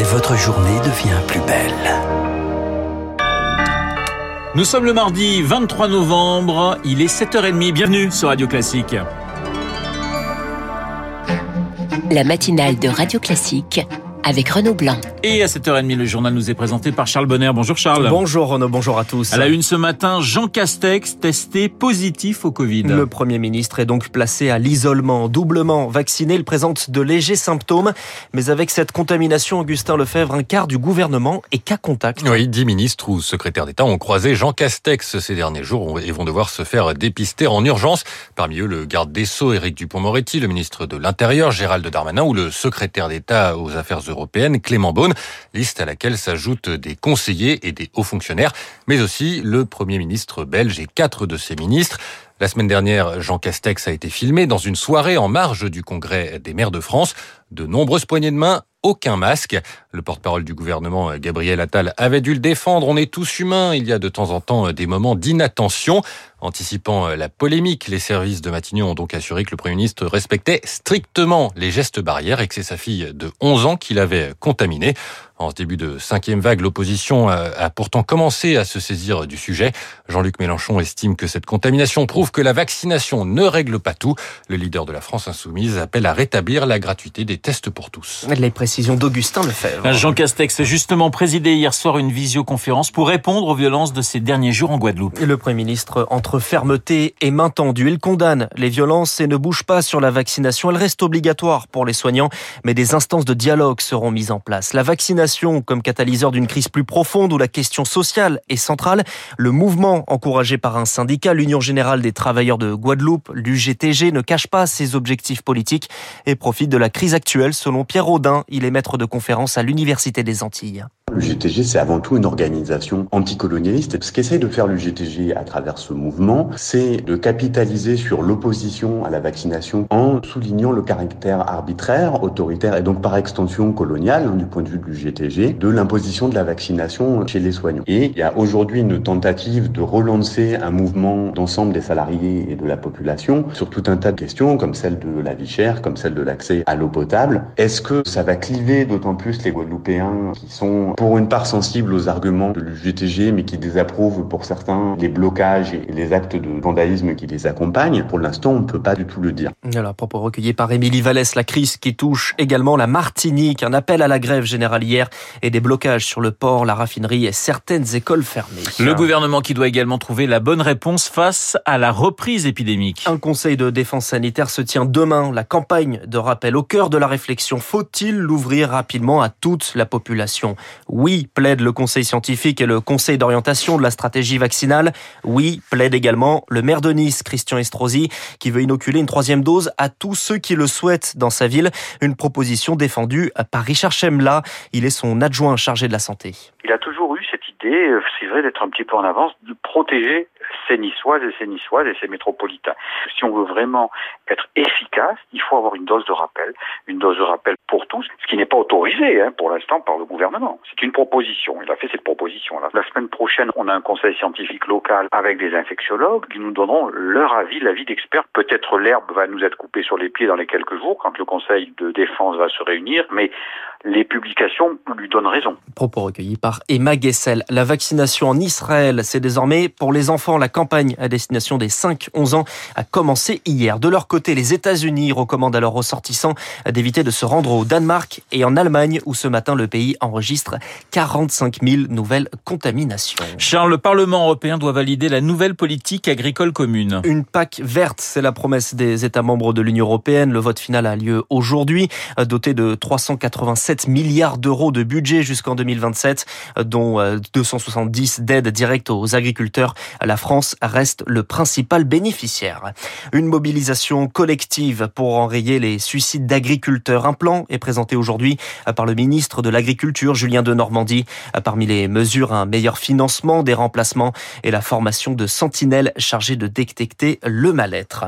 et votre journée devient plus belle. Nous sommes le mardi 23 novembre, il est 7h30, bienvenue sur Radio Classique. La matinale de Radio Classique avec Renaud Blanc. Et à 7h30, le journal nous est présenté par Charles Bonner. Bonjour Charles. Bonjour Renaud, bonjour à tous. À la une ce matin, Jean Castex testé positif au Covid. Le Premier ministre est donc placé à l'isolement, doublement vacciné. Il présente de légers symptômes, mais avec cette contamination, Augustin Lefebvre, un quart du gouvernement est cas contact. Oui, dix ministres ou secrétaires d'État ont croisé Jean Castex ces derniers jours et vont devoir se faire dépister en urgence. Parmi eux, le garde des Sceaux, Éric Dupont-Moretti, le ministre de l'Intérieur, Gérald Darmanin, ou le secrétaire d'État aux Affaires européennes, Clément Beaune liste à laquelle s'ajoutent des conseillers et des hauts fonctionnaires, mais aussi le Premier ministre belge et quatre de ses ministres. La semaine dernière, Jean Castex a été filmé dans une soirée en marge du Congrès des maires de France. De nombreuses poignées de main, aucun masque. Le porte-parole du gouvernement, Gabriel Attal, avait dû le défendre. On est tous humains. Il y a de temps en temps des moments d'inattention. Anticipant la polémique, les services de Matignon ont donc assuré que le Premier ministre respectait strictement les gestes barrières et que c'est sa fille de 11 ans qui l'avait contaminé. En ce début de cinquième vague, l'opposition a pourtant commencé à se saisir du sujet. Jean-Luc Mélenchon estime que cette contamination prouve que la vaccination ne règle pas tout. Le leader de la France insoumise appelle à rétablir la gratuité des tests pour tous. Les précisions d'Augustin Lefebvre. Jean Castex a justement présidé hier soir une visioconférence pour répondre aux violences de ces derniers jours en Guadeloupe. Le Premier ministre, entre fermeté et main tendue, il condamne les violences et ne bouge pas sur la vaccination. Elle reste obligatoire pour les soignants, mais des instances de dialogue seront mises en place. La vaccination comme catalyseur d'une crise plus profonde où la question sociale est centrale. Le mouvement encouragé par un syndicat, l'Union générale des travailleurs de Guadeloupe, l'UGTG, ne cache pas ses objectifs politiques et profite de la crise actuelle. Selon Pierre Audin, il est maître de conférence à l'Université des Antilles. Le GTG, c'est avant tout une organisation anticolonialiste. Ce qu'essaie de faire le GTG à travers ce mouvement, c'est de capitaliser sur l'opposition à la vaccination en soulignant le caractère arbitraire, autoritaire et donc par extension colonial, du point de vue du GTG, de l'imposition de la vaccination chez les soignants. Et il y a aujourd'hui une tentative de relancer un mouvement d'ensemble des salariés et de la population sur tout un tas de questions, comme celle de la vie chère, comme celle de l'accès à l'eau potable. Est-ce que ça va cliver d'autant plus les Guadeloupéens qui sont pour une part sensible aux arguments de l'UGTG, mais qui désapprouve pour certains les blocages et les actes de vandalisme qui les accompagnent. Pour l'instant, on ne peut pas du tout le dire. Voilà, propos recueillis par Émilie Vallès, la crise qui touche également la Martinique, un appel à la grève générale hier et des blocages sur le port, la raffinerie et certaines écoles fermées. Le gouvernement qui doit également trouver la bonne réponse face à la reprise épidémique. Un conseil de défense sanitaire se tient demain. La campagne de rappel au cœur de la réflexion. Faut-il l'ouvrir rapidement à toute la population? Oui, plaide le Conseil scientifique et le Conseil d'orientation de la stratégie vaccinale. Oui, plaide également le maire de Nice, Christian Estrosi, qui veut inoculer une troisième dose à tous ceux qui le souhaitent dans sa ville. Une proposition défendue par Richard Chemla. Il est son adjoint chargé de la santé. Il a toujours eu cette idée, euh, c'est vrai, d'être un petit peu en avance, de protéger ces Niçoises et ces Niçoises et ces métropolitains. Si on veut vraiment être efficace, il faut avoir une dose de rappel, une dose de rappel pour tous, ce qui n'est pas autorisé hein, pour l'instant par le gouvernement. C'est une proposition. Il a fait cette proposition-là. La semaine prochaine, on a un conseil scientifique local avec des infectiologues qui nous donneront leur avis, l'avis d'experts. Peut-être l'herbe va nous être coupée sur les pieds dans les quelques jours quand le conseil de défense va se réunir, mais les publications lui donnent raison. Propos recueillis par Emma Gessel. La vaccination en Israël, c'est désormais pour les enfants. La campagne à destination des 5-11 ans a commencé hier. De leur côté, les États-Unis recommandent à leurs ressortissants d'éviter de se rendre au Danemark et en Allemagne, où ce matin le pays enregistre 45 000 nouvelles contaminations. Charles, le Parlement européen doit valider la nouvelle politique agricole commune. Une PAC verte, c'est la promesse des États membres de l'Union européenne. Le vote final a lieu aujourd'hui, doté de 387 milliards d'euros de budget jusqu'en 2027, dont 270 d'aides directes aux agriculteurs. La France reste le principal bénéficiaire. Une mobilisation collective pour enrayer les suicides d'agriculteurs. Un plan est présenté aujourd'hui par le ministre de l'Agriculture, Julien de Normandie. Parmi les mesures, un meilleur financement des remplacements et la formation de sentinelles chargées de détecter le mal-être.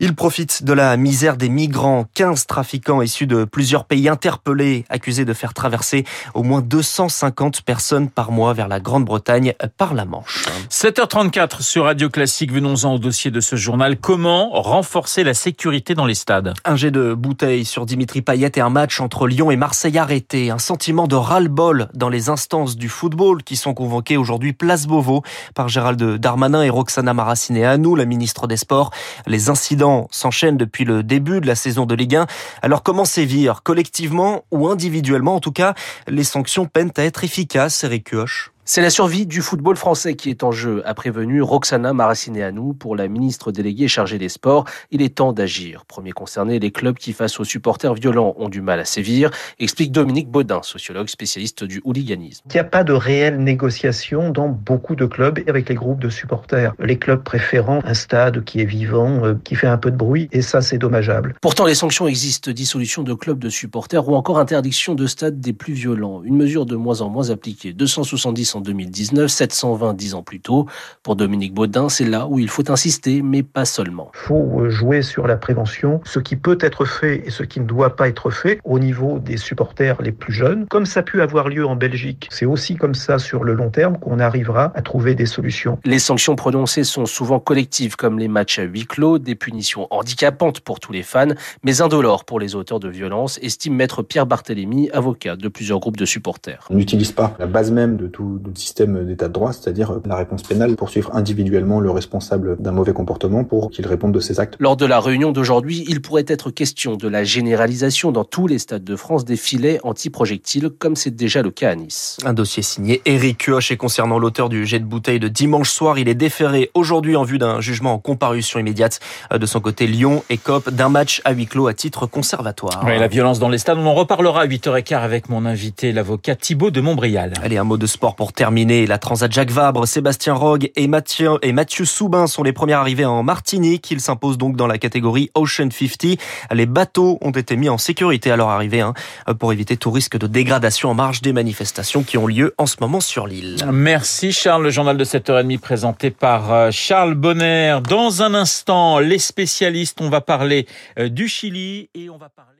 Ils profitent de la misère des migrants. 15 trafiquants issus de plusieurs pays interpellés, accusés de faire traverser au moins 250 personnes par mois vers la Grande-Bretagne par la Manche. 7h34 sur Radio Classique. Venons-en au dossier de ce journal. Comment renforcer la sécurité dans les stades? Un jet de bouteille sur Dimitri Payet et un match entre Lyon et Marseille arrêté. Un sentiment de ras-le-bol dans les instances du football qui sont convoquées aujourd'hui place Beauvau par Gérald Darmanin et Roxana Maracineanu, la ministre des Sports. Les incidents s'enchaînent depuis le début de la saison de Ligue 1. Alors comment sévir? Collectivement ou individuellement? En tout cas, les sanctions peinent à être efficaces, Eric Kioch. C'est la survie du football français qui est en jeu, a prévenu Roxana Maracineanu pour la ministre déléguée chargée des sports. Il est temps d'agir. Premier concerné, les clubs qui face aux supporters violents ont du mal à sévir, explique Dominique Baudin, sociologue spécialiste du hooliganisme. Il n'y a pas de réelle négociation dans beaucoup de clubs avec les groupes de supporters. Les clubs préférant un stade qui est vivant, euh, qui fait un peu de bruit, et ça c'est dommageable. Pourtant, les sanctions existent, dissolution de clubs de supporters ou encore interdiction de stades des plus violents. Une mesure de moins en moins appliquée. 270 en 2019, 720 dix ans plus tôt. Pour Dominique Baudin, c'est là où il faut insister, mais pas seulement. Il faut euh, jouer sur la prévention, ce qui peut être fait et ce qui ne doit pas être fait au niveau des supporters les plus jeunes, comme ça a pu avoir lieu en Belgique. C'est aussi comme ça sur le long terme qu'on arrivera à trouver des solutions. Les sanctions prononcées sont souvent collectives, comme les matchs à huis clos, des punitions handicapantes pour tous les fans, mais indolores pour les auteurs de violences, estime maître Pierre Barthélémy, avocat de plusieurs groupes de supporters. On n'utilise pas la base même de tout le système d'état de droit, c'est-à-dire la réponse pénale, poursuivre individuellement le responsable d'un mauvais comportement pour qu'il réponde de ses actes. Lors de la réunion d'aujourd'hui, il pourrait être question de la généralisation dans tous les stades de France des filets anti-projectiles, comme c'est déjà le cas à Nice. Un dossier signé Eric Kioch et concernant l'auteur du jet de bouteille de dimanche soir, il est déféré aujourd'hui en vue d'un jugement en comparution immédiate. De son côté, Lyon écope d'un match à huis clos à titre conservatoire. Oui, la violence dans les stades, on en reparlera à 8h15 avec mon invité, l'avocat Thibaut de Montbrial. Allez, un mot de sport pour terminer. La Transat Jacques Vabre, Sébastien Rogue et Mathieu, et Mathieu Soubin sont les premiers arrivés en Martinique. Ils s'imposent donc dans la catégorie Ocean 50. Les bateaux ont été mis en sécurité à leur arrivée hein, pour éviter tout risque de dégradation en marge des manifestations qui ont lieu en ce moment sur l'île. Merci Charles, le journal de 7h30 présenté par euh, Charles Bonner. Dans un instant, les spécialistes, on va parler euh, du Chili et on va parler